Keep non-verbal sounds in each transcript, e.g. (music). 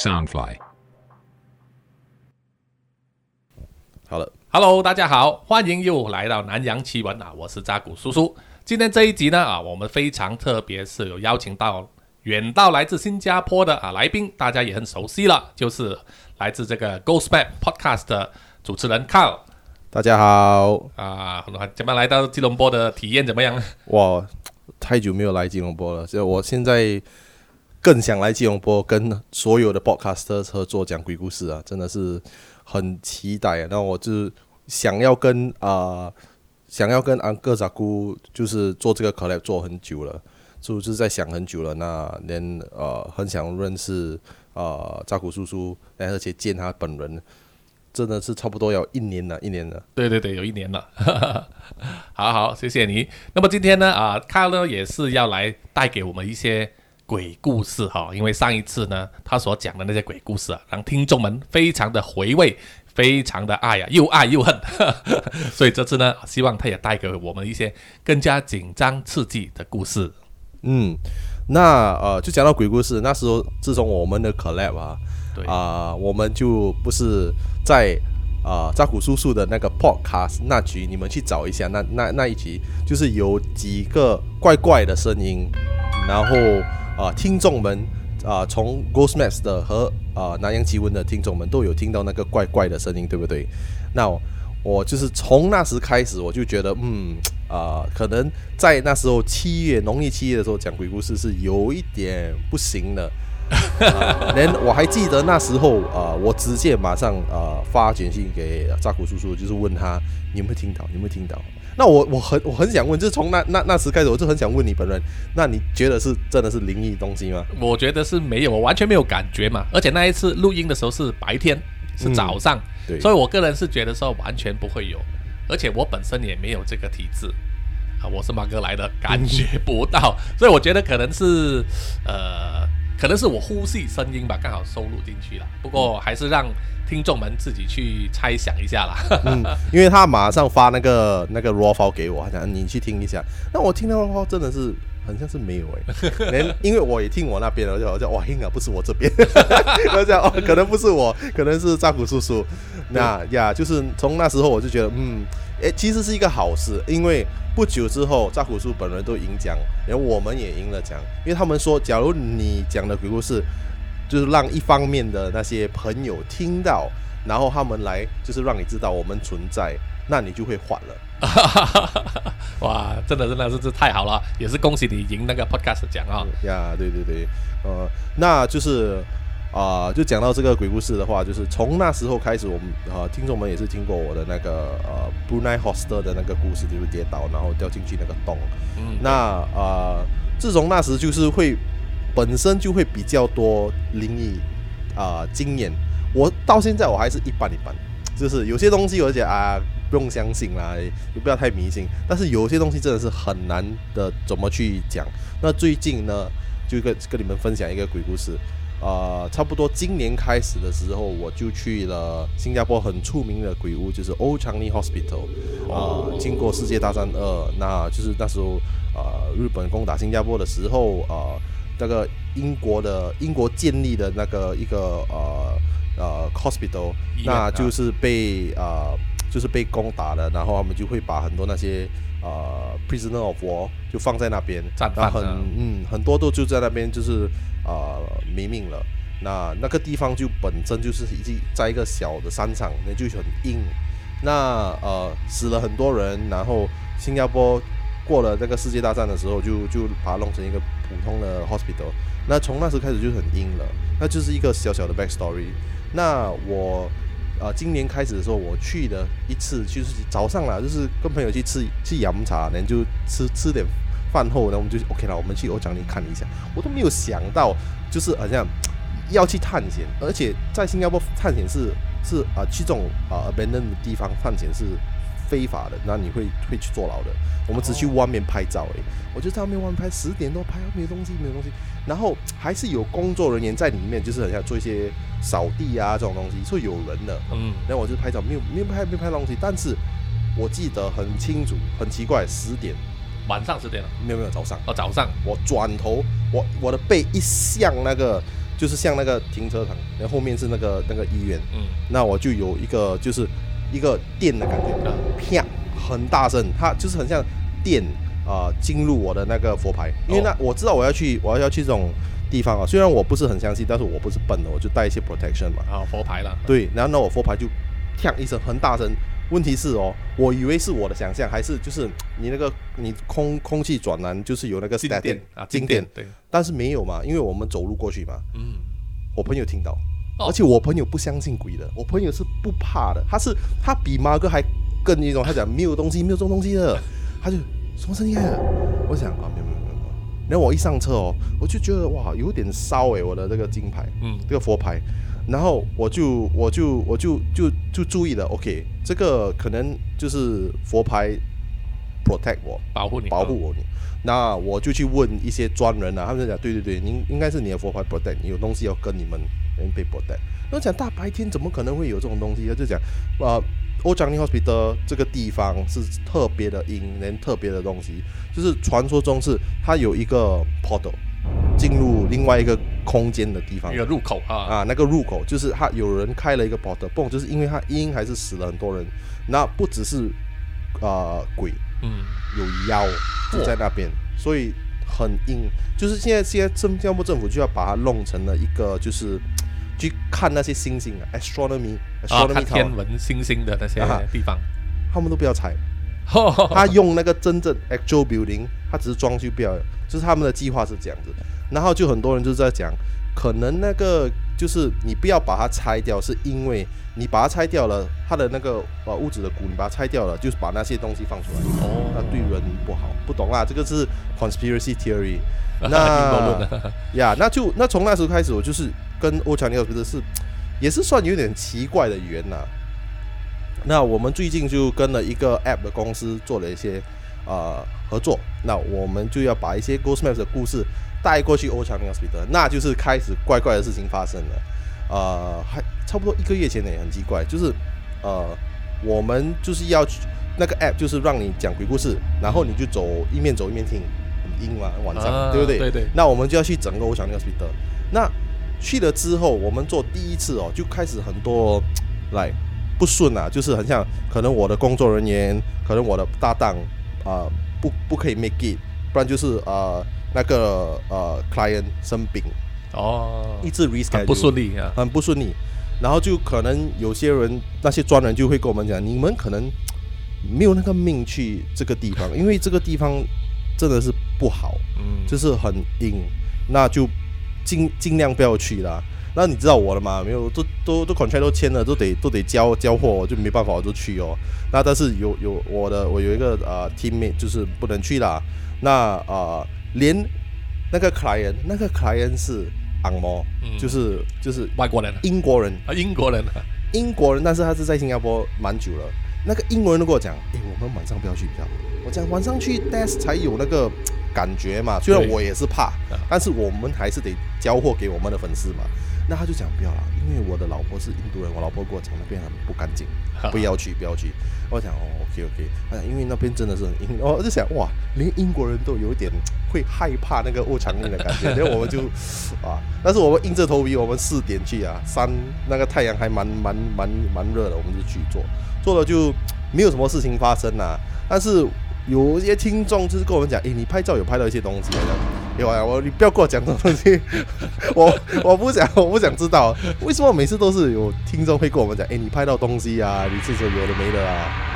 Soundfly。好了，Hello，大家好，欢迎又来到南洋奇闻啊，我是扎古叔叔。今天这一集呢啊，我们非常特别，是有邀请到远道来自新加坡的啊来宾，大家也很熟悉了，就是来自这个 Ghost Map Podcast 的主持人 Carl。大家好啊，怎么来到吉隆坡的体验怎么样？哇，太久没有来吉隆坡了，所以我现在更想来吉隆坡，跟所有的 Podcaster 合作讲鬼故事啊，真的是很期待啊。那我就想要跟啊，想要跟安哥扎姑就是做这个 collab 做很久了，就是在想很久了。那连呃，很想认识啊扎古叔叔，而且见他本人。真的是差不多要一年了，一年了。对对对，有一年了。(laughs) 好好，谢谢你。那么今天呢，啊，卡呢也是要来带给我们一些鬼故事哈。因为上一次呢，他所讲的那些鬼故事啊，让听众们非常的回味，非常的爱呀，又爱又恨。(laughs) 所以这次呢，希望他也带给我们一些更加紧张刺激的故事。嗯，那呃，就讲到鬼故事，那时候自从我们的 collab 啊。啊，我们就不是在啊扎古叔叔的那个 podcast 那集，你们去找一下，那那那一集就是有几个怪怪的声音，然后啊听众们啊从 Ghost Maps 的和啊南洋奇闻的听众们都有听到那个怪怪的声音，对不对？那我就是从那时开始，我就觉得嗯啊，可能在那时候七月农历七月的时候讲鬼故事是有一点不行的。连我还记得那时候啊，我直接马上啊发简讯给扎古叔叔，就是问他你有没有听到，有没有听到？那我我很我很想问，就是从那那那时开始，我就很想问你本人，那你觉得是真的是灵异东西吗？我觉得是没有，我完全没有感觉嘛。而且那一次录音的时候是白天，是早上，对，所以我个人是觉得说完全不会有，而且我本身也没有这个体质啊，我是马哥来的，感觉不到，所以我觉得可能是呃。可能是我呼吸声音吧，刚好收录进去了。不过还是让听众们自己去猜想一下啦。嗯，(laughs) 因为他马上发那个那个 raw file 给我，他讲你去听一下。那我听到 raw 真的是好像是没有哎，(laughs) 连因为我也听我那边了，就我就哇，应该不是我这边。(laughs) 我讲哦，可能不是我，可能是扎古叔叔。那呀，就是从那时候我就觉得，嗯，哎，其实是一个好事，因为。不久之后，扎古叔本人都赢奖，然后我们也赢了奖，因为他们说，假如你讲的鬼故事，就是让一方面的那些朋友听到，然后他们来，就是让你知道我们存在，那你就会缓了。(laughs) 哇，真的真的是这太好了，也是恭喜你赢那个 podcast 奖啊！呀，对对对，呃，那就是。啊，就讲到这个鬼故事的话，就是从那时候开始，我们啊听众们也是听过我的那个呃 Brunei Hostel 的那个故事，就是跌倒然后掉进去那个洞。嗯，那啊，自从那时就是会本身就会比较多灵异啊经验。我到现在我还是一般一般，就是有些东西有些啊不用相信啦，也不要太迷信。但是有些东西真的是很难的怎么去讲。那最近呢，就跟跟你们分享一个鬼故事。呃，差不多今年开始的时候，我就去了新加坡很出名的鬼屋，就是 Old Changi Hospital。啊，经过世界大战二，那就是那时候呃，日本攻打新加坡的时候，呃，那个英国的英国建立的那个一个呃呃 hospital，那就是被啊就是被攻打了，然后他们就会把很多那些呃 prisoner of war 就放在那边，然后很嗯很多都就在那边就是。啊，没命了。那那个地方就本身就是已经在一个小的商场，那就很硬。那呃，死了很多人。然后新加坡过了那个世界大战的时候，就就把它弄成一个普通的 hospital。那从那时开始就很硬了。那就是一个小小的 back story。那我呃，今年开始的时候，我去了一次，就是早上啦，就是跟朋友去吃去饮茶，然后就吃吃点。饭后呢，我们就 OK 了。我们去欧奖里看一下，我都没有想到，就是好像要去探险，而且在新加坡探险是是啊，去这种啊 abandoned 的地方探险是非法的，那你会会去坐牢的。我们只去外面拍照诶，我就在外面外面拍，十点多拍，没有东西，没有东西。然后还是有工作人员在里面，就是很像做一些扫地啊这种东西，所以有人的。嗯，然后我就拍照，没有没有拍没有拍东西，但是我记得很清楚，很奇怪，十点。晚上十点了，没有没有早上。哦早上，我转头，我我的背一向那个就是像那个停车场，然后后面是那个那个医院，嗯，那我就有一个就是一个电的感觉，啪，很大声，它就是很像电啊、进入我的那个佛牌，因为那我知道我要去我要去这种地方啊，虽然我不是很相信，但是我不是笨的，我就带一些 protection 嘛，啊佛牌了，对，然后呢我佛牌就啪一声很大声，问题是哦，我以为是我的想象，还是就是你那个你空空气转蓝就是有那个静电啊，静电，对，但是没有嘛，因为我们走路过去嘛，嗯，我朋友听到，哦。而且我朋友不相信鬼的，我朋友是不怕的，他是他比马哥还更那种，他讲没有东西，没有这种东西的，(laughs) 他就什么声音啊？我想啊，没有没有没有没有。然后我一上车哦，我就觉得哇，有点烧诶，我的这个金牌，嗯，这个佛牌，然后我就我就我就就就注意了，OK，这个可能就是佛牌 protect 我，保护你，保护我你。那我就去问一些专人啊，他们就讲对对对，您应该是你的佛牌 protect，你有东西要跟你们人被 protect。那我讲大白天怎么可能会有这种东西？他就讲呃。Old Changi Hospital 这个地方是特别的阴，连特别的东西，就是传说中是它有一个 portal 进入另外一个空间的地方。一个入口啊，啊，那个入口就是他有人开了一个 portal，不，就是因为他阴还是死了很多人，那不只是呃鬼，嗯，有妖就在那边，所以很阴。就是现在现在政新加坡政府就要把它弄成了一个，就是去看那些星星啊，astronomy 啊，astronomy 天文星星的那些啊地方，他们都不要踩，(laughs) 他用那个真正 actual building，他只是装修不要，就是他们的计划是这样子。然后就很多人就在讲，可能那个就是你不要把它拆掉，是因为你把它拆掉了，它的那个呃屋子的骨你把它拆掉了，就是把那些东西放出来，哦那对人不好，不懂啦，这个是 conspiracy theory。那论的，(laughs) 呀，那就那从那时候开始，我就是跟欧强尼奥觉得是也是算有点奇怪的缘呐、那我们最近就跟了一个 App 的公司做了一些呃合作，那我们就要把一些 Ghost Maps 的故事带过去欧强尼奥 Hospital，那就是开始怪怪的事情发生了。呃，还差不多一个月前呢，也很奇怪，就是呃，我们就是要去那个 App，就是让你讲鬼故事，然后你就走一面走一面听，很阴嘛，晚上、啊对不对？对对那我们就要去整个欧强尼奥 Hospital。那去了之后，我们做第一次哦，就开始很多来不顺啊，就是很像可能我的工作人员，可能我的搭档啊、不不可以 make it，不然就是呃那个呃 client 生病，哦，一直很不顺利啊，很不顺利，然后就可能有些人那些专人就会跟我们讲，你们可能 (tsk) 没有那个命去这个地方，因为这个地方真的是不好。嗯，就是很硬，那就尽尽量不要去啦。那你知道我了嘛？没有，都都都 contract 都签了，都得都得交交货，我就没办法，我就去哦。那但是有有我的我有一个呃 teammate 就是不能去啦。那呃连那个 client 那个 client 是昂摩，嗯就是就是外国人英国人，啊，英国人啊，英国人，但是他是在新加坡蛮久了。那个英国人都跟我讲，诶，我们晚上不要去比较好。我讲晚上去 desk 才有那个感觉嘛。虽然我也是怕啊，但是我们还是得交货给我们的粉丝嘛。那他就讲不要了，因为我的老婆是印度人，我老婆跟我讲那边很不干净，不要去，不要去。我讲哦，OK OK，他讲因为那边真的是很阴，哦我就想哇，连英国人都有点会害怕那个欧强力的感觉，(laughs) 然后我们就啊，但是我们硬着头皮，我们四点去啊，三那个太阳还蛮蛮蛮蛮热的，我们就去做，做了就没有什么事情发生啦、但是有一些听众就是跟我们讲，诶，你拍照有拍到一些东西，有啊，我你不要跟我讲这种东西，(laughs) 我我不想我不想知道，为什么每次都是有听众会跟我们讲，哎，你拍到东西啊，你这是有的没的啊。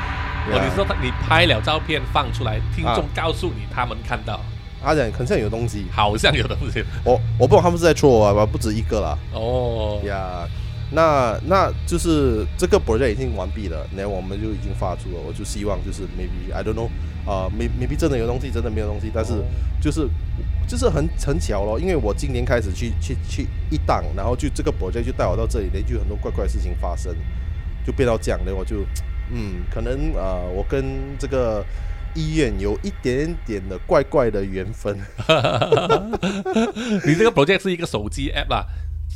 哦，你说他你拍了照片放出来，听众啊。告诉你他们看到，他讲很像有东西，好像有东西。我我不懂他们是在戳我啊，不止一个啦。哦，呀，那那就是这个 project 已经完毕了，那我们就已经发出了。我就希望就是 maybe I don't know，啊、maybe 真的有东西，真的没有东西，但是哦就是就是很很巧咯，因为我今年开始去去去一档，然后就这个 project 就带我到这里，那就很多怪怪的事情发生，就变到这样的，我就嗯，可能呃，我跟这个。医院有一点点的怪怪的缘分，(laughs) 你这个 project 是一个手机 app 啦，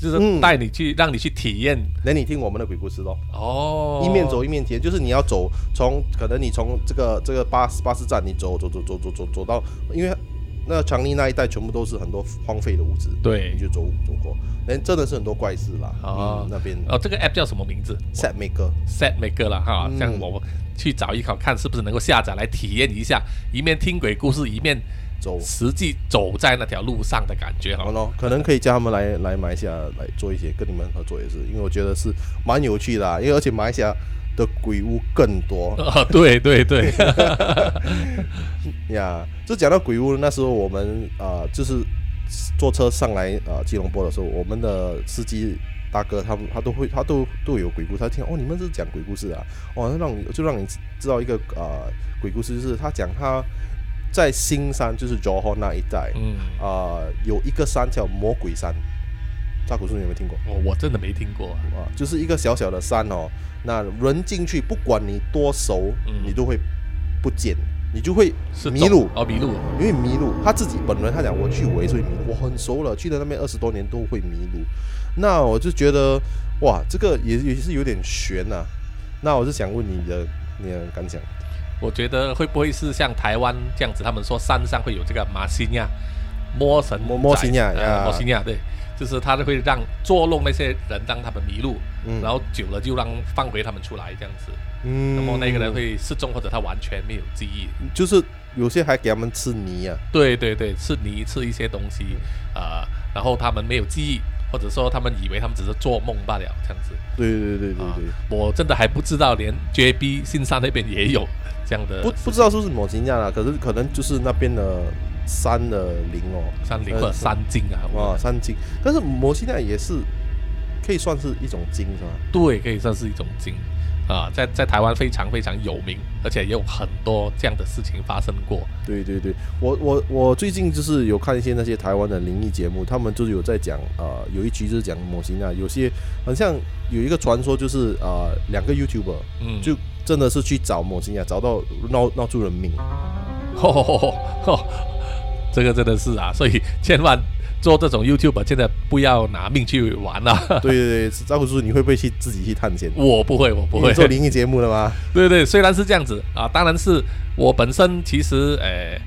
就是嗯。带你去让你去体验。那你听我们的鬼故事咯。哦，一面走一面体验，就是你要走从可能你从这个这个巴士巴士站你走走走走走走走到，因为那长宁那一带全部都是很多荒废的屋子，对。你就走走过，哎，真的是很多怪事啦。哦。嗯那边。哦，这个 app 叫什么名字？Set Maker，？Set Maker 了哈，嗯。这样我去找一考看是不是能够下载来体验一下，一面听鬼故事，一面走，实际走在那条路上的感觉哈。好咯，可能可以叫他们来来马来西亚来做一些跟你们合作也是，因为我觉得是蛮有趣的、啊，因为而且马来西亚的鬼屋更多哦，(laughs) 对对对，(laughs) 呀。就讲到鬼屋，那时候我们啊、呃就是坐车上来啊、呃吉隆坡的时候，我们的司机大哥他们他都会他都都有鬼故事，他听哦你们是讲鬼故事啊，哦那让你就让你知道一个啊、呃鬼故事，就是他讲他在新山就是 Johor 那一带嗯，啊、有一个山叫魔鬼山，扎古树你有没有听过？哦我真的没听过。啊，就是一个小小的山哦，那人进去，不管你多熟，嗯你都会不见，你就会是迷路，哦，迷路，因为迷路。他自己本人他讲，我去我也是会迷路，我很熟了，去了那边二十多年都会迷路。那我就觉得哇，这个也也是有点悬呐、那我是想问你的你的感想，我觉得会不会是像台湾这样子？他们说山上会有这个马西亚魔神摸摸西亚仔呀呃，摸西亚对，就是他会让捉弄那些人，让他们迷路，嗯然后久了就让放回他们出来这样子。嗯那么那个人会失踪，或者他完全没有记忆。就是有些还给他们吃泥啊，对对对，吃泥吃一些东西，呃，然后他们没有记忆，或者说他们以为他们只是做梦罢了，这样子。对对对对啊对，我真的还不知道，连 JB 新山那边也有这样的不不知道是不是某金亚啦，可是可能就是那边的山的灵哦，山灵或者山精啊。哇，三精，但是摩西纳也是可以算是一种精是吧？对，可以算是一种精啊，在在台湾非常非常有名，而且也有很多这样的事情发生过。对对对，我我我最近就是有看一些那些台湾的灵异节目，他们就是有在讲呃，有一集就是讲摩西纳，有些好像有一个传说就是呃，两个 YouTuber 嗯，就真的是去找摩西纳，找到闹闹出人命。吼吼吼吼，这个真的是啊，所以千万做这种 YouTube 现在不要拿命去玩啊！(laughs) 对对对，赵虎叔，你会不会去自己去探险？我不会，我不会做灵异节目的吗？(laughs) 对对，虽然是这样子啊，当然是我本身其实呃，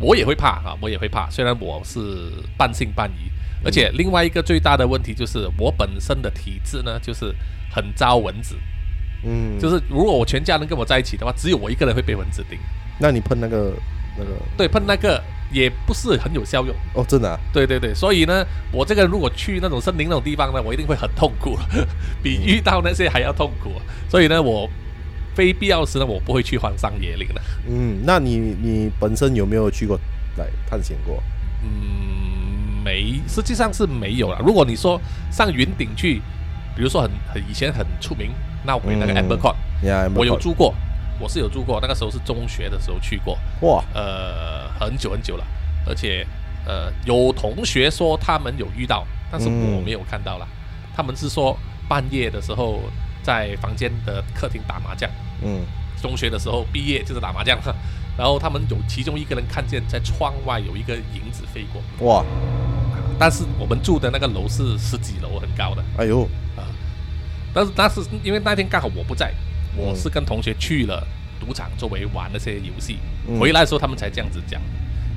我也会怕啊，我也会怕。虽然我是半信半疑，而且另外一个最大的问题就是我本身的体质呢，就是很招蚊子。嗯，就是如果我全家人跟我在一起的话，只有我一个人会被蚊子叮。那你喷那个那个对，喷那个也不是很有效用。哦，真的啊？对对对，所以呢，我这个人如果去那种森林那种地方呢，我一定会很痛苦，(laughs) 比遇到那些还要痛苦。所以呢，我非必要时呢，我不会去荒山野岭的。嗯，那你你本身有没有去过来探险过？嗯，没，实际上是没有了。如果你说上云顶去，比如说很很以前很出名那我那个嗯 Amber Court，、呀，我有住过，我是有住过，那个时候是中学的时候去过，哇，呃，很久很久了，而且呃，有同学说他们有遇到，但是嗯。我没有看到啦。他们是说半夜的时候在房间的客厅打麻将，嗯。中学的时候毕业就是打麻将，(laughs) 然后他们有其中一个人看见在窗外有一个影子飞过，哇，但是我们住的那个楼是十几楼，很高的。哎呦。啊，但是那是因为那天刚好我不在，我嗯是跟同学去了赌场周围玩那些游戏，嗯回来的时候他们才这样子讲，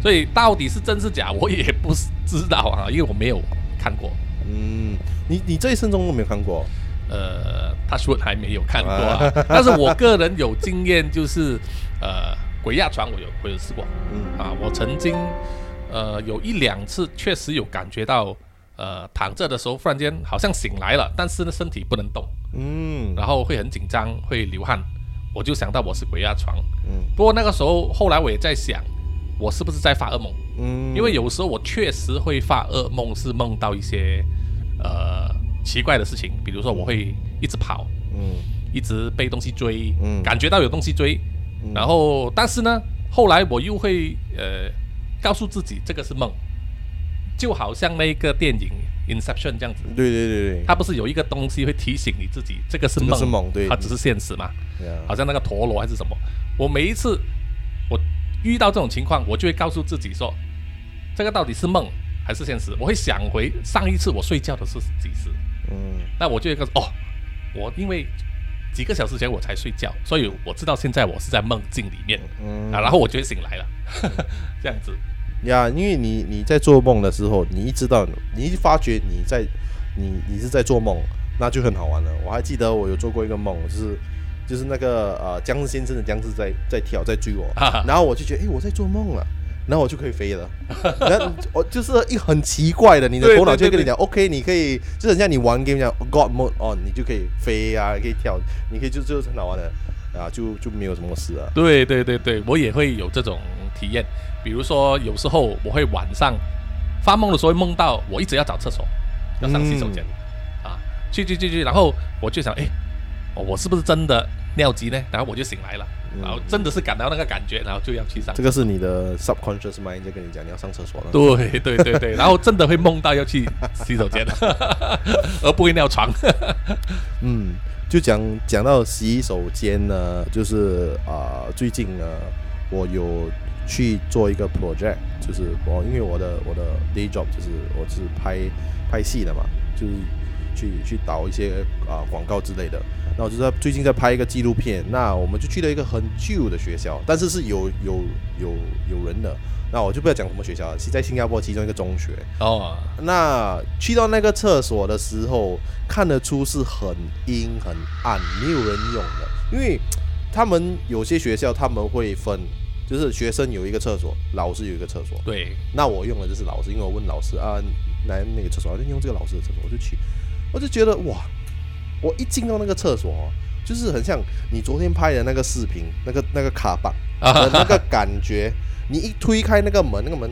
所以到底是真是假，我也不是知道啊，因为我没有看过。嗯，你你这一生中都没有看过？呃，他说还没有看过啊啊，但是我个人有经验，就是呃，鬼压床我有我有试过嗯啊，我曾经呃有一两次确实有感觉到，呃，躺着的时候忽然间好像醒来了，但是呢身体不能动，嗯。然后会很紧张，会流汗，我就想到我是鬼压床。嗯。不过那个时候后来我也在想，我是不是在发噩梦？嗯，因为有时候我确实会发噩梦，是梦到一些呃奇怪的事情，比如说我会一直跑，嗯。一直被东西追，嗯。感觉到有东西追，嗯。然后但是呢，后来我又会呃告诉自己这个是梦，就好像那个电影《Inception》这样子，对对对对，它不是有一个东西会提醒你自己这个是这个梦，是梦对。它只是现实嘛，呀好像那个陀螺还是什么。我每一次我遇到这种情况，我就会告诉自己说，这个到底是梦还是现实？我会想回上一次我睡觉的是几时，嗯。那我就会告诉哦，我因为几个小时前我才睡觉，所以我知道现在我是在梦境里面。嗯。啊，然后我就会醒来了，(laughs) 这样子。呀，因为你你在做梦的时候，你一知道，你一发觉你在你你是在做梦，那就很好玩了。我还记得我有做过一个梦，就是就是那个呃僵尸先生的僵尸在在跳在追我，然后我就觉得诶，我在做梦了，然后我就可以飞了。(laughs) 然后我就是一很奇怪的，你的头脑就会跟你讲，OK，你可以就很像你玩 game 讲 God mode 哦，你就可以飞啊，可以跳，你可以就就是很好玩的啊，就就没有什么事啊。对对对对，我也会有这种体验。比如说，有时候我会晚上发梦的时候会梦到我一直要找厕所，要上洗手间、啊，去去去去，然后我就想，哎，哦我是不是真的尿急呢？然后我就醒来了，然后真的是感到那个感觉，然后就要去上这。个是你的 subconscious mind 在跟你讲你要上厕所了。对对对对，然后真的会梦到要去洗手间，(laughs) 而不会尿床。(laughs) 嗯，就讲讲到洗手间呢，就是啊、最近呢，我有去做一个 project，就是我因为我的我的 day job 就是我是拍拍戏的嘛，就是去去导一些啊、广告之类的。那我就在最近在拍一个纪录片，那我们就去了一个很旧的学校，但是是有有有有人的。那我就不要讲什么学校了，是在新加坡其中一个中学。哦，那去到那个厕所的时候，看得出是很阴很暗，没有人用的。因为他们有些学校他们会分，就是学生有一个厕所，老师有一个厕所。对，那我用的就是老师，因为我问老师啊，来那个厕所，就用这个老师的厕所，我就去，我就觉得哇，我一进到那个厕所哦，就是很像你昨天拍的那个视频，那个那个卡板的 (laughs) 那个感觉。你一推开那个门，那个门，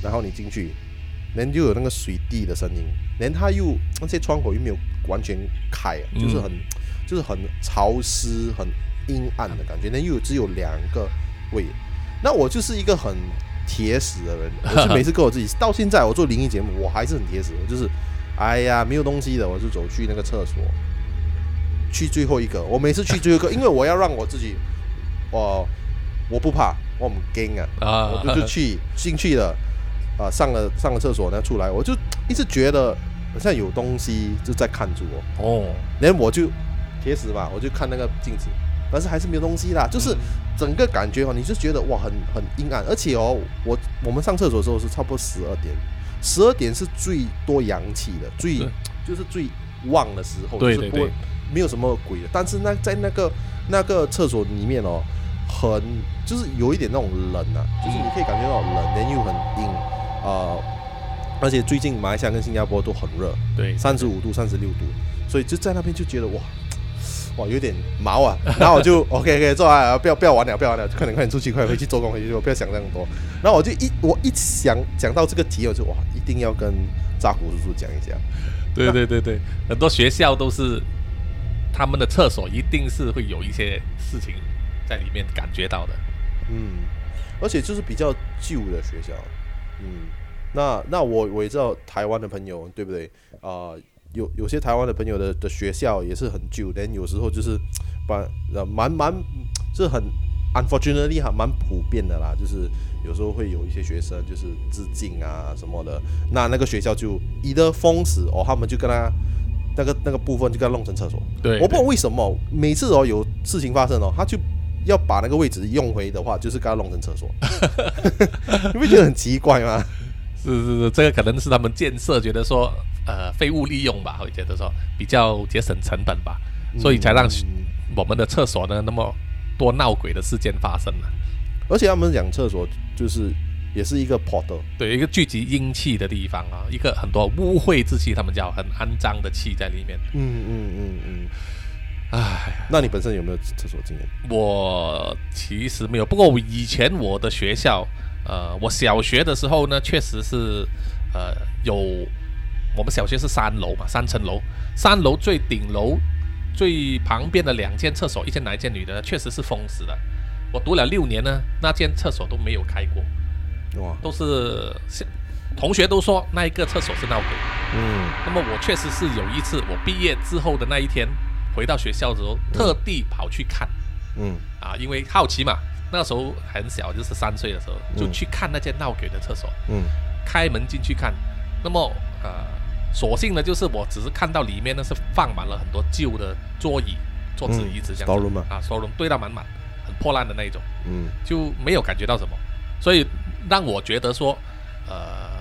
然后你进去，人就有那个水滴的声音，连它又那些窗口又没有完全开，啊就是很、就是很潮湿、很阴暗的感觉，那又只有两个位。那我就是一个很铁死的人，(laughs) 我是每次跟我自己，到现在我做灵异节目，我还是很铁死，我就是，哎呀，没有东西的，我就走去那个厕所，去最后一个。我每次去最后一个，因为我要让我自己，我我不怕，我很惊啊，啊。我就就去进去了，啊、上了上了厕所呢出来，我就一直觉得好像有东西就在看着我，哦，然后我就铁死嘛，我就看那个镜子，但是还是没有东西啦，就是整个感觉哦，你就觉得哇很很阴暗，而且哦，我我们上厕所的时候是差不多十二点，十二点是最多阳气的，最对。就是最旺的时候，对对就是不会没有什么鬼的，但是那在那个那个厕所里面哦，很就是有一点那种冷啊，就是你可以感觉到冷，人又很硬啊、而且最近马来西亚跟新加坡都很热，对，三十五度、三十六度，所以就在那边就觉得哇哇有点毛啊，(laughs) 然后我就 OK OK 做啊，不要不要玩了，不要玩了，快点快点出去，快点回去做工回去，不要想那么多。然后我就一我一想讲到这个题，我就哇一定要跟扎古叔叔讲一下。对对对对，很多学校都是他们的厕所一定是会有一些事情在里面感觉到的。嗯，而且就是比较旧的学校，嗯，那那我我也知道台湾的朋友，对不对？啊、有有些台湾的朋友的的学校也是很旧，但有时候就是把呃蛮蛮是很 unfortunately 还蛮普遍的啦，就是有时候会有一些学生就是致敬啊什么的，那那个学校就一的封死哦，他们就跟他。那个那个部分就给他弄成厕所，对，我不知道为什么每次哦有事情发生哦，他就要把那个位置用回的话，就是给它弄成厕所，(laughs) 你不觉得很奇怪吗？是是是，这个可能是他们建设觉得说，呃，废物利用吧，会觉得说比较节省成本吧，所以才让嗯我们的厕所呢那么多闹鬼的事件发生了。而且他们讲厕所就是也是一个 portal，对，一个聚集阴气的地方啊，一个很多污秽之气，他们叫很肮脏的气在里面。嗯嗯嗯嗯。唉，那你本身有没有厕所经验？我其实没有，不过我以前我的学校，呃，我小学的时候呢，确实是，呃，有我们小学是三楼嘛，三层楼，三楼最顶楼最旁边的两间厕所，一间男一间女的，确实是封死的。我读了六年呢，那间厕所都没有开过，哇，都是是同学都说那一个厕所是闹鬼。嗯那么我确实是有一次，我毕业之后的那一天，回到学校的时候，特地跑去看。嗯。啊，因为好奇嘛，那时候很小，就是三岁的时候，就去看那间闹鬼的厕所，嗯。开门进去看，那么呃，所幸呢，就是我只是看到里面呢是放满了很多旧的桌椅、桌子、嗯椅子这样啊，收容堆到满满，很破烂的那一种，嗯。就没有感觉到什么，所以让我觉得说，呃，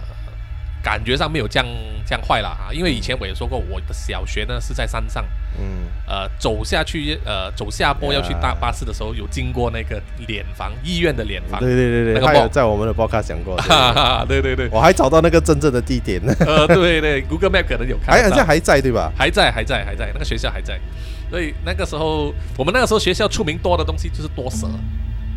感觉上没有这样这样坏了啊。因为以前我也说过，我的小学呢是在山上，嗯，呃，走下去，呃，走下坡要去搭巴士的时候，有经过那个脸房医院的脸房，对对对对，那有在我们的 podcast 讲过，(laughs) 对哈哈，对对对，我还找到那个真正的地点。呢，(laughs) 呃，对对，Google Map 可能有看还好像还在对吧？还在，还在，还在，那个学校还在。所以那个时候，我们那个时候学校出名多的东西就是多蛇。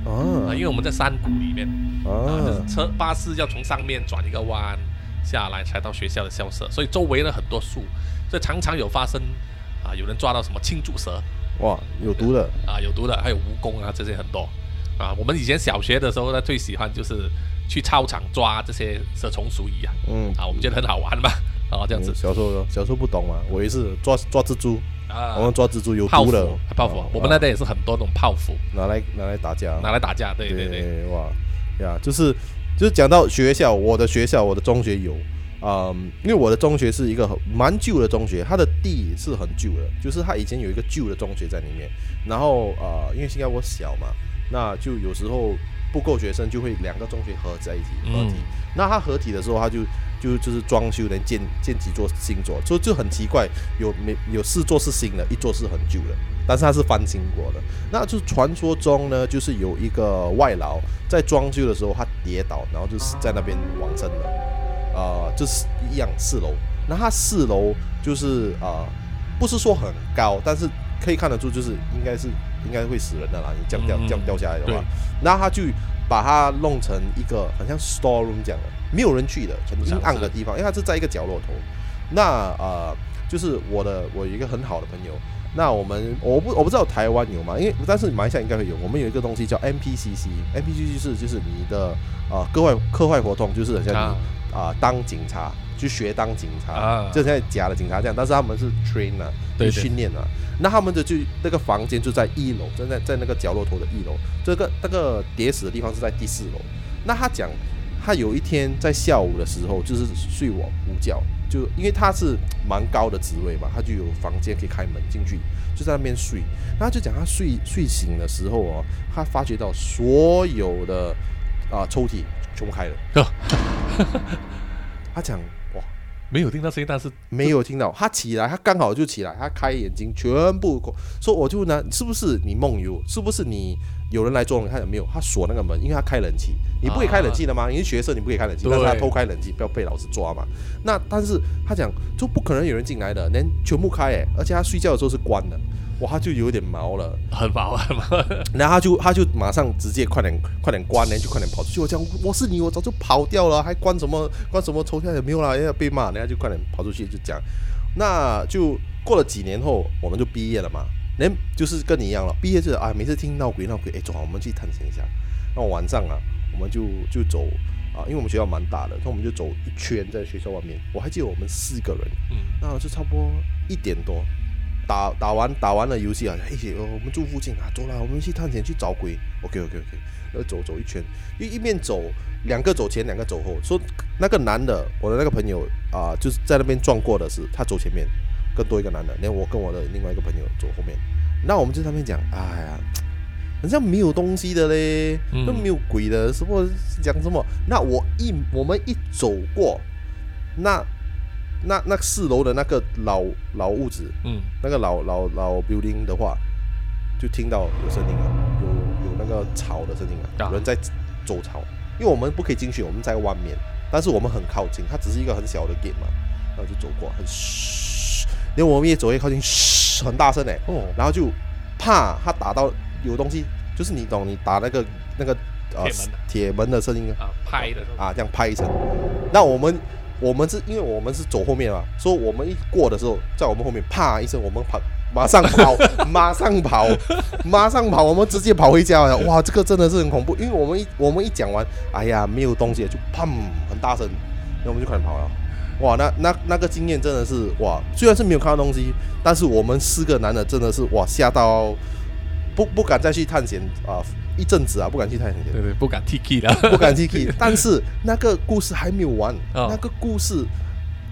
啊，啊因为我们在山谷里面啊，就是啊，车巴士要从上面转一个弯下来才到学校的校舍，所以周围呢很多树，所以常常有发生啊，有人抓到什么青竹蛇。哇，有毒的，啊，有毒的，还有蜈蚣啊，这些很多。啊。我们以前小学的时候呢，最喜欢就是去操场抓这些蛇虫鼠蚁啊，嗯，啊，我们觉得很好玩嘛，啊，这样子。小时候小时候不懂嘛，我也是抓抓蜘蛛，啊。我，们抓蜘蛛有泡毒的，，泡芙啊，我们那边也是很多那种泡芙。拿来拿来打架，拿来打架，对对。对，哇呀，就是就是讲到学校，我的学校，我的中学有，嗯，因为我的中学是一个很蛮旧的中学，它的地是很旧的，就是它以前有一个旧的中学在里面，然后呃，因为新加坡小嘛，那就有时候不够学生，就会两个中学合在一起合体，嗯。那它合体的时候，它就就就是装修能建建几座新座，就就很奇怪，有没有四座是新的，一座是很旧的，但是它是翻新过的。那就传说中呢，就是有一个外劳在装修的时候他跌倒，然后就是在那边往生了，呃，就是一样四楼。那他四楼就是呃，不是说很高，但是可以看得出就是应该是应该会死人的啦，你这样掉嗯这样掉下来的话对，然后他就把它弄成一个很像 store room 这样的，没有人去的，很阴暗的地方，因为它是在一个角落头。那呃，就是我的我有一个很好的朋友，那我们我不我不知道台湾有吗？因为但是马来西亚应该会有。我们有一个东西叫 NPCC，NPCC 是就是你的呃课外课外活动，就是很像你啊啊、当警察，去学当警察，啊就像假的警察这样，但是他们是 train 啊，对训练啊。那他们的就那个房间就在一楼，就在在那个角落头的一楼，这个那个叠死的地方是在第四楼。那他讲，他有一天在下午的时候，就是睡我午觉，就因为他是蛮高的职位嘛，他就有房间可以开门进去，就在那边睡。那他就讲他睡睡醒的时候哦，他发觉到所有的啊、抽屉全部开了。(laughs) 他讲哇，没有听到声音，但是没有听到，他起来，他刚好就起来，他开眼睛，全部说，我就问他是不是你梦游，是不是你有人来捉你？他讲没有，他锁那个门，因为他开冷气，你不可以开冷气的吗？你是学生，你不可以开冷气，对但是他偷开冷气，不要被老师抓嘛。那但是他讲就不可能有人进来的，连全部开诶，而且他睡觉的时候是关的，哇，他就有点毛了。很毛很毛，(laughs) 然后他就他就马上直接快点快点关呢，就快点跑出去。我讲我是你，我早就跑掉了，还关什么关什么抽象也没有啦，要被骂，人家就快点跑出去就讲。那就过了几年后，我们就毕业了嘛。连就是跟你一样了，毕业就是啊，每次听闹鬼闹鬼，哎，走啊，我们去探险一下。那晚上啊，我们就就走啊，因为我们学校蛮大的，那我们就走一圈在学校外面。我还记得我们四个人，嗯，那就差不多一点多，打打完打完了游戏啊，一起哦我们住附近啊，走啦，我们去探险去找鬼。OK OK OK，然后走走一圈，一一面走，两个走前，两个走后。说那个男的，我的那个朋友啊、就是在那边撞过的是他走前面，更多一个男的，连我跟我的另外一个朋友走后面。那我们就在那边讲，哎呀。好像没有东西的嘞，嗯都没有鬼的，什么讲什么？那我一我们一走过，那那那四楼的那个老老屋子，嗯，那个老老老 building 的话，就听到有声音了，有有那个吵的声音了，啊有人在走吵。因为我们不可以进去，我们在外面，但是我们很靠近，它只是一个很小的 gate 嘛，然后就走过，很嘘，连我们越走越靠近，嘘，很大声哎，哦，然后就怕它打到有东西，就是你懂，你打那个那个呃铁门的铁门的声音啊。啊，拍的啊，这样拍一声。那我们我们是因为我们是走后面嘛，所以我们一过的时候，在我们后面啪一声，我们跑，马上跑，马上跑，(laughs) 马上跑，我们直接跑回家了。哇，这个真的是很恐怖，因为我们一我们一讲完，哎呀，没有东西，就砰很大声，那我们就快点跑了。哇，那那那个经验真的是哇，虽然是没有看到东西，但是我们四个男的真的是哇吓到，不不敢再去探险啊，一阵子啊不敢去探险。对对，不敢 T K 了，不敢 T K，(laughs) 但是那个故事还没有完。哦那个故事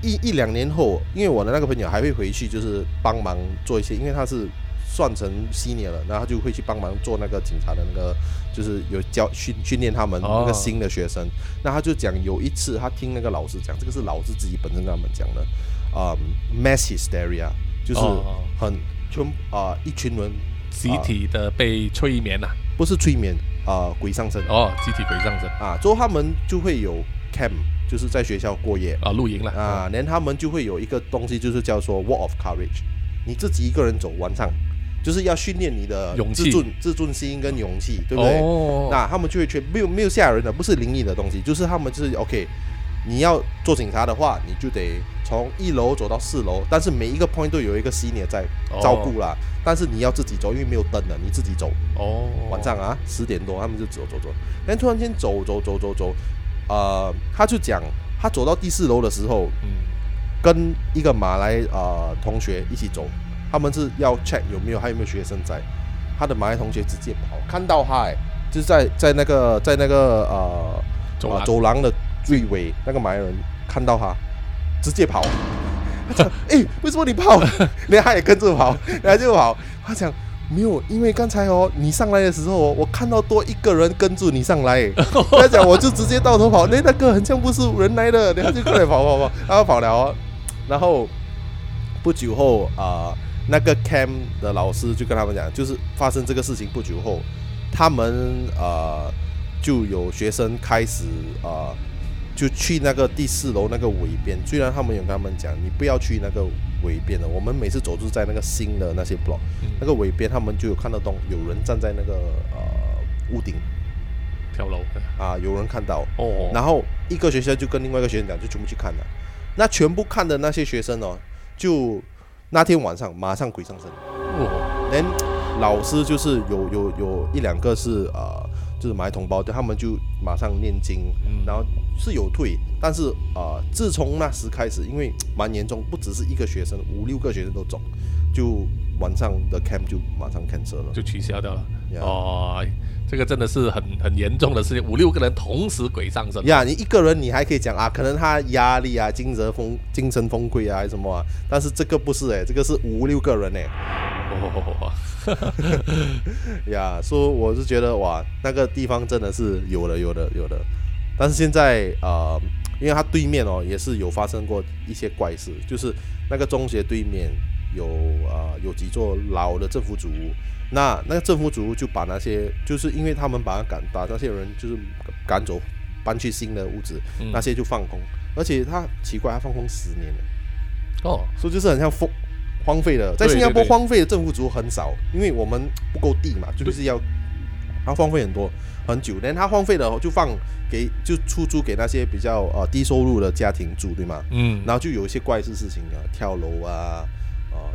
一一两年后，因为我的那个朋友还会回去，就是帮忙做一些，因为他是算成 senior 了，然后他就会去帮忙做那个警察的那个，就是有教训训练他们哦那个新的学生。那他就讲有一次他听那个老师讲，这个是老师自己本身跟他们讲的，啊、m a s s hysteria 就是哦很全啊、一群人集体的被催眠呐、不是催眠啊、鬼上身。哦，集体鬼上身。啊，之后他们就会有 camp，就是在学校过夜。啊，露营了啊，连他们就会有一个东西，就是叫做 Walk of Courage，你自己一个人走晚上，就是要训练你的勇气。自尊、自尊心跟勇气，对不对？哦，那他们就会全没有没有吓人的，不是灵异的东西，就是他们就是 OK，你要做警察的话，你就得从一楼走到四楼，但是每一个 point 都有一个 senior 在照顾啦，但是你要自己走，因为没有灯的，你自己走。哦，晚上啊，十点多，他们就走走走，但突然间走走走走走，呃，他就讲，他走到第四楼的时候，嗯，跟一个马来呃同学一起走，他们是要 check 有没有还有没有学生在，他的马来同学直接跑，看到他哎，就是在在那个在那个呃呃走廊。走廊的最尾，那个马来人看到他，直接跑，他讲哎、为什么你跑？然 (laughs) 后他也跟着跑，然后就跑，他讲。没有，因为刚才哦，你上来的时候哦，我看到多一个人跟住你上来，(laughs) 他讲我就直接到头跑，那那个很像不是人来的，然后就过来跑跑跑，然后跑了哦，然后不久后啊、那个 cam 的老师就跟他们讲，就是发生这个事情不久后，他们呃就有学生开始呃就去那个第四楼那个尾边，虽然他们有跟他们讲，你不要去那个尾边的，我们每次走就是在那个新的那些 block，、嗯。那个尾边他们就有看得懂有人站在那个呃屋顶。跳楼。啊、有人看到，哦，然后一个学校就跟另外一个学生讲，就全部去看了。那全部看的那些学生哦，就那天晚上马上鬼上身。哦，连老师就是有有有一两个是呃，就是马来同胞，他们就马上念经，嗯然后是有退，但是呃，自从那时开始，因为蛮严重，不只是一个学生，五六个学生都中，就晚上的 camp 就马上 cancel 了。就取消掉了。Yeah 哦，这个真的是很很严重的事情，五六个人同时鬼上身。呀你一个人你还可以讲啊，可能他压力啊、精神崩、精神崩溃啊，还是什么啊，但是这个不是诶，这个是五六个人诶。哦，(laughs) (laughs) 呀，说我是觉得哇，那个地方真的是有的，有的，有的。但是现在呃，因为它对面哦也是有发生过一些怪事，就是那个中学对面有呃有几座老的政府主屋，那那个政府主屋就把那些就是因为他们把他赶把那些人就是赶走，搬去新的屋子，嗯。那些就放空，而且他奇怪，他放空十年了。哦，所以就是很像荒荒废的，在新加坡荒废的政府族很少，因为我们不够地嘛，就是要它荒废很多很久，连他荒废了就放给就出租给那些比较呃低收入的家庭住，对吗？嗯，然后就有一些怪事事情啊，跳楼啊，啊、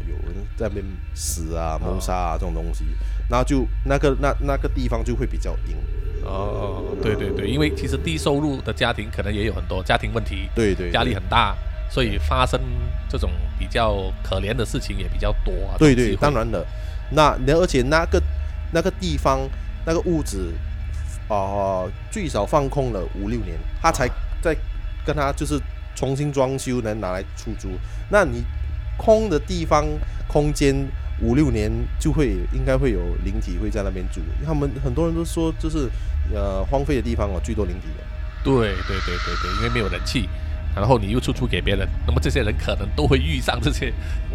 有人在那边死啊、谋杀啊这种东西，然后就那个那那个地方就会比较阴，哦，对对对，因为其实低收入的家庭可能也有很多家庭问题，对对，压力很大，所以发生这种比较可怜的事情也比较多啊。对对，当然了。那那而且那个那个地方那个屋子，啊、最少放空了五六年，他才在跟他就是重新装修，能拿来出租。那你空的地方空间五六年，就会应该会有灵体会在那边住。他们很多人都说，就是呃荒废的地方哦，最多灵体的。对对对对对，因为没有人气，然后你又出租给别人，那么这些人可能都会遇上这些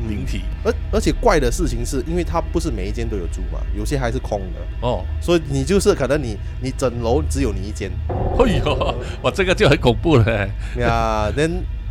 灵体。而而且怪的事情是，因为它不是每一间都有住嘛，有些还是空的。哦，所以你就是可能你你整楼只有你一间哎呦，我这个就很恐怖了。呀，那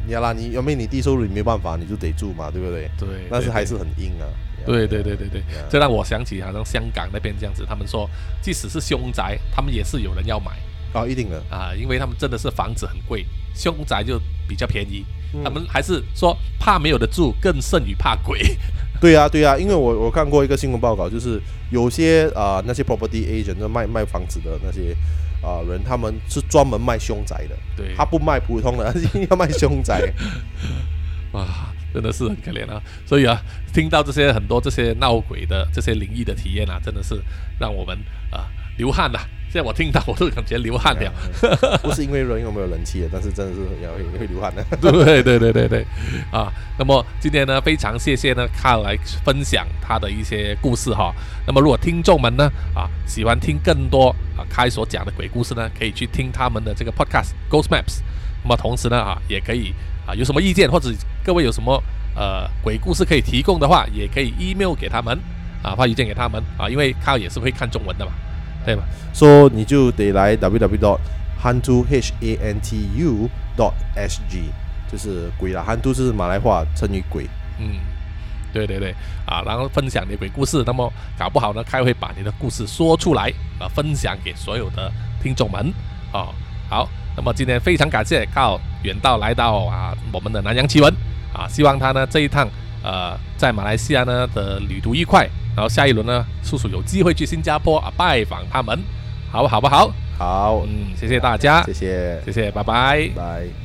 呀啦，你因为你低收入你没办法，你就得住嘛，对不对？对，但是还是很硬啊。对对对对对这让我想起好像香港那边这样子，他们说即使是凶宅，他们也是有人要买哦，一定的。啊，因为他们真的是房子很贵，凶宅就比较便宜。嗯他们还是说怕没有的住，更胜于怕鬼。对啊，对啊，因为我我看过一个新闻报告，就是有些啊、呃那些 property agent 就卖卖房子的那些啊、人，他们是专门卖凶宅的，对，他不卖普通的，他一定要卖凶宅。(laughs) 哇，真的是很可怜啊！所以啊，听到这些很多这些闹鬼的这些灵异的体验啊，真的是让我们啊流汗啊。现在我听到我都感觉流汗了。(laughs) 不是因为热，因为没有人气，但是真的是会会流汗的。(laughs) 对对对对对，啊，那么今天呢，非常谢谢呢，卡来分享他的一些故事哈。那么如果听众们呢，啊，喜欢听更多啊开所讲的鬼故事呢，可以去听他们的这个 podcast Ghost Maps。那么同时呢，啊，也可以啊，有什么意见或者各位有什么呃鬼故事可以提供的话，也可以 email 给他们啊，发邮件给他们啊，因为卡也是会看中文的嘛。对吧？说你就得来 www dot hantu h a n t u dot s g，就是鬼啦，hantu 是马来话成语鬼。嗯，对对对，啊，然后分享你鬼故事，那么搞不好呢，开会把你的故事说出来啊，分享给所有的听众们啊。好，那么今天非常感谢靠远道来到啊我们的南洋奇闻啊，希望他呢这一趟呃在马来西亚呢的旅途愉快。然后下一轮呢，叔叔有机会去新加坡啊拜访他们，好不好不好？好，嗯，谢谢大家，谢谢，谢谢，拜拜，拜。